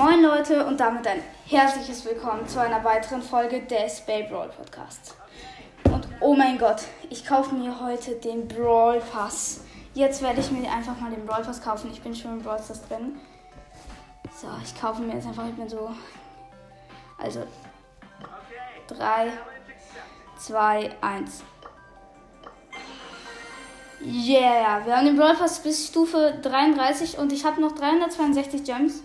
Moin Leute und damit ein herzliches Willkommen zu einer weiteren Folge des Bay Brawl Podcasts. Und oh mein Gott, ich kaufe mir heute den Brawl Pass. Jetzt werde ich mir einfach mal den Brawl Pass kaufen. Ich bin schon im Brawl Pass drin. So, ich kaufe mir jetzt einfach, ich bin so. Also 3, 2, 1. Yeah, wir haben den Brawl Pass bis Stufe 33 und ich habe noch 362 Gems.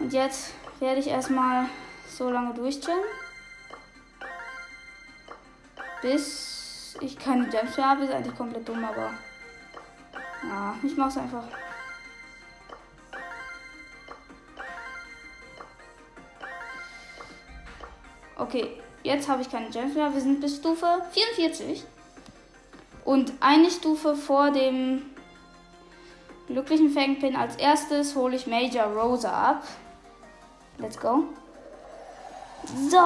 Und jetzt werde ich erstmal so lange durchchillen. Bis ich keine Gems mehr habe. Ist eigentlich komplett dumm, aber. Ja, ich mach's einfach. Okay, jetzt habe ich keine Gems mehr. Wir sind bis Stufe 44. Und eine Stufe vor dem glücklichen Fangpin als erstes hole ich Major Rosa ab. Let's go. So.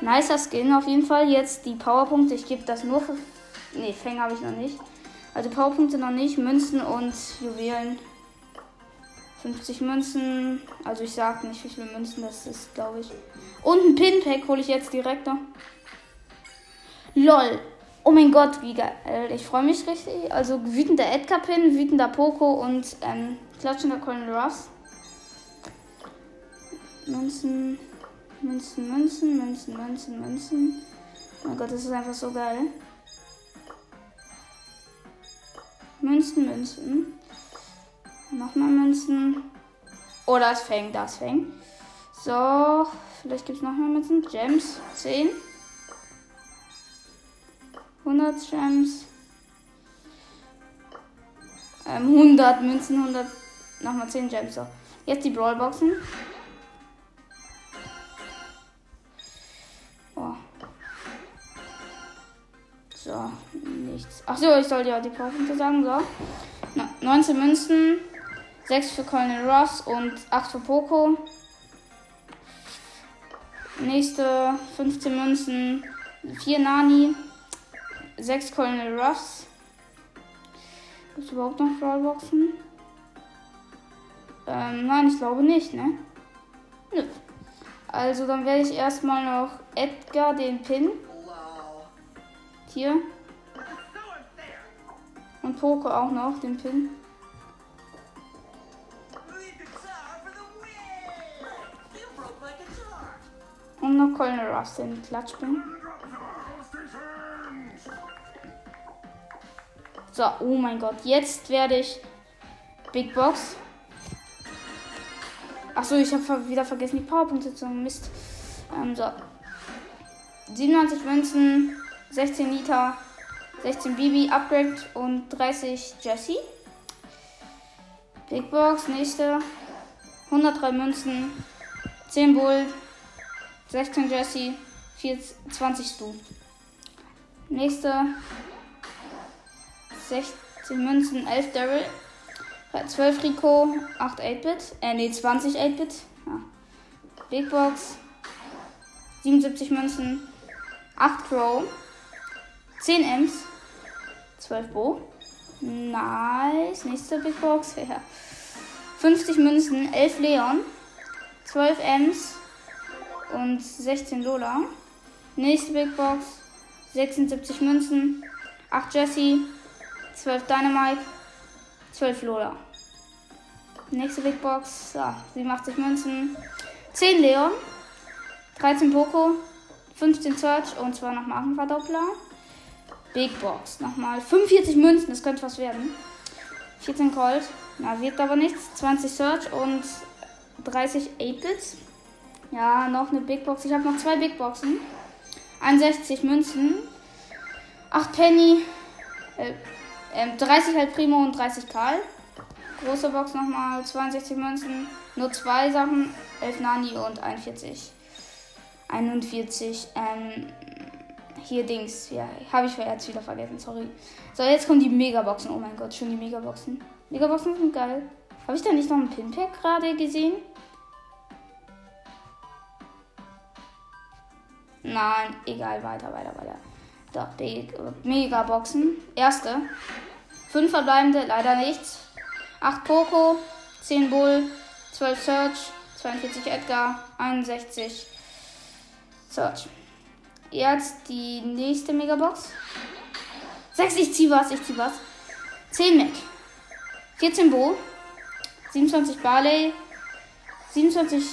Nicer Skin auf jeden Fall. Jetzt die Powerpunkte. Ich gebe das nur für. Ne, Fang habe ich noch nicht. Also Powerpunkte noch nicht. Münzen und Juwelen. 50 Münzen. Also ich sag nicht, wie viele Münzen das ist, glaube ich. Und ein Pin-Pack hole ich jetzt direkt noch. LOL. Oh mein Gott, wie geil. Ich freue mich richtig. Also wütender Edgar-Pin, wütender Poco und ähm, klatschender Colonel Ruffs. Münzen, Münzen, Münzen, Münzen, Münzen, Münzen. Oh mein Gott, das ist einfach so geil. Münzen, Münzen. Nochmal Münzen. Oh, das fängt, das fängt. So, vielleicht gibt es noch mehr Münzen. Gems, 10. 100 Gems. Ähm, 100 Münzen, 100. Nochmal 10 Gems. So. Jetzt die Brawlboxen. Nichts. Achso, ich soll ja die Powerpunkte sagen. So. 19 Münzen. 6 für Colonel Ross und 8 für Poco. Nächste 15 Münzen. 4 Nani. 6 Colonel Ruffs. Gibt es überhaupt noch Brawlboxen? Ähm, nein, ich glaube nicht, ne? Nö. Also dann werde ich erstmal noch Edgar den Pin. Hier. Und Poco auch noch den Pin. Und noch Colonel Ruffs den Klatschpin. So, oh mein Gott. Jetzt werde ich Big Box. Achso, ich habe wieder vergessen, die Powerpunkte zu Mist. Ähm, so. 97 Münzen, 16 Liter, 16 Bibi, Upgrade und 30 Jesse. Big Box, nächste. 103 Münzen, 10 Bull, 16 Jesse, 20 Stu. Nächste. 16 Münzen, 11 Daryl, 12 Rico, 8 8-Bit, äh ne 20 8-Bit. Ja. Big Box, 77 Münzen, 8 Crow, 10 Ems, 12 Bo. Nice. Nächste Big Box. Ja. 50 Münzen, 11 Leon, 12 Ems und 16 Lola. Nächste Big Box, 76 Münzen, 8 Jesse, 12 Dynamite, 12 Lola. Nächste Big Box, so, 87 Münzen, 10 Leon, 13 Poco, 15 Search und zwar noch Markenverdoppler. Big Box, nochmal 45 Münzen, das könnte was werden. 14 Colt, na, wird aber nichts. 20 Search und 30 8-Bits. Ja, noch eine Big Box. Ich habe noch zwei Big Boxen. 61 Münzen, 8 Penny, äh, ähm, 30 halt Primo und 30 Karl. Große Box nochmal, 62 Münzen, nur zwei Sachen, 11 Nani und 41. 41, ähm, hier Dings, ja, habe ich jetzt wieder vergessen, sorry. So, jetzt kommen die Megaboxen, oh mein Gott, schon die Megaboxen. Megaboxen sind geil. Habe ich da nicht noch ein Pinpack gerade gesehen? Nein, egal, weiter, weiter, weiter. Die Megaboxen. Erste. Fünf verbleibende, leider nichts. Acht Poco, 10 Bull, 12 Search, 42 Edgar, 61 Search. Jetzt die nächste Megabox. 6, ich zieh was, ich zieh was. 10 Mac. 14 Bo. 27 Barley. 27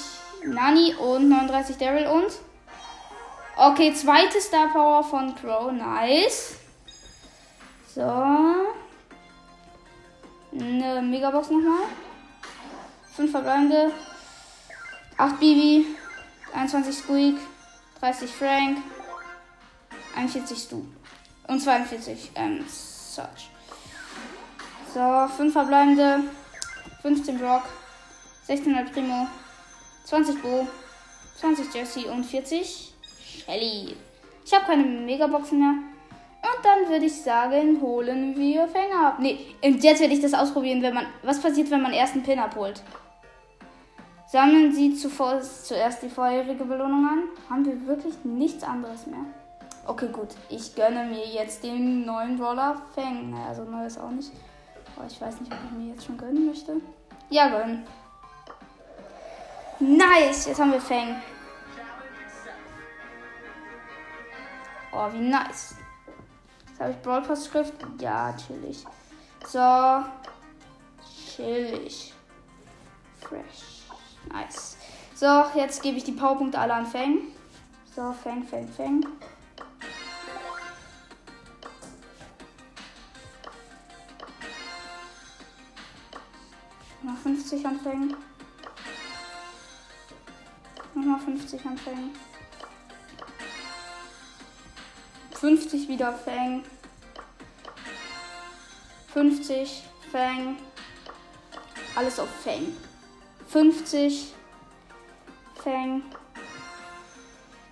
Nani und 39 Daryl und. Okay, zweite Star Power von Crow. Nice. So. Eine Megabox nochmal. 5 verbleibende. 8 Bibi. 21 Squeak. 30 Frank. 41 Stu. Und 42 ähm, Search. So, 5 verbleibende. 15 Brock. 16 Al Primo. 20 Bo. 20 Jesse und 40 Shelly. Ich habe keine Megaboxen mehr. Und dann würde ich sagen, holen wir Fänger ab. Nee, und jetzt werde ich das ausprobieren, wenn man. Was passiert, wenn man erst einen Pin abholt? Sammeln Sie zuvor, zuerst die vorherige Belohnung an. Haben wir wirklich nichts anderes mehr? Okay, gut. Ich gönne mir jetzt den neuen Brawler Fang. Naja, so neu ist auch nicht. Aber ich weiß nicht, ob ich mir jetzt schon gönnen möchte. Ja, gönnen. Nice! Jetzt haben wir Fang. Oh, wie nice. Jetzt habe ich Pass Schrift. Ja, chillig. So. Chillig. Fresh. Nice. So, jetzt gebe ich die Powerpunkte alle an Fang. So, Fang, Fang, Fang. 50 anfängen. Nochmal 50 anfängen. 50 wieder Fang. 50 Fang. Alles auf Fang. 50 Fang.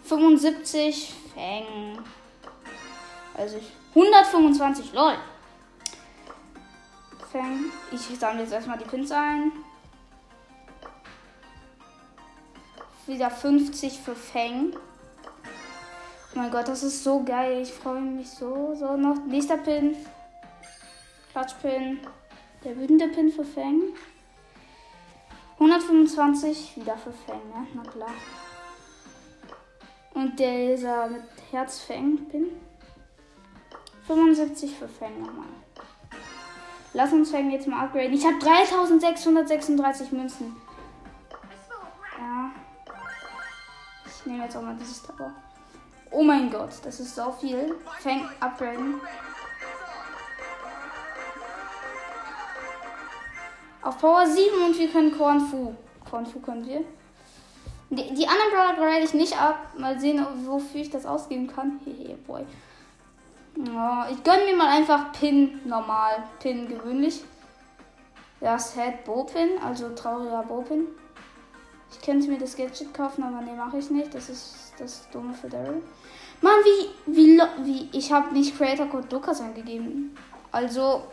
75 Fang. Also ich, 125 lol. Fang. Ich sammle jetzt erstmal die Pins ein. Wieder 50 für Fang. Oh mein Gott, das ist so geil. Ich freue mich so. So, noch nächster Pin. Klatschpin. Der wütende Pin für Fang. 125 wieder für Fang, ne? Na klar. Und dieser mit Herzfang-Pin. 75 für Fang nochmal. Lass uns Fang jetzt mal upgraden. Ich habe 3636 Münzen. Ja. Ich nehme jetzt auch mal dieses Tower. Oh mein Gott, das ist so viel. Fang upgraden. Auf Power 7 und wir können Korn Fu. Korn Fu können wir. Die, die anderen Brawler grade ich nicht ab. Mal sehen, wofür ich das ausgeben kann. Hehe, boy. Oh, ich gönne mir mal einfach Pin normal. Pin gewöhnlich. Ja, Sad Bopin, also trauriger Bopin. Ich könnte mir das Gadget kaufen, aber nee, mache ich nicht. Das ist das Dumme für Daryl. Mann, wie, wie, wie, ich habe nicht Creator Code Lukas angegeben. Also,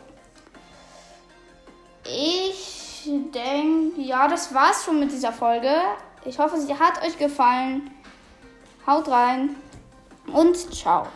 ich denke, ja, das war's schon mit dieser Folge. Ich hoffe, sie hat euch gefallen. Haut rein und ciao.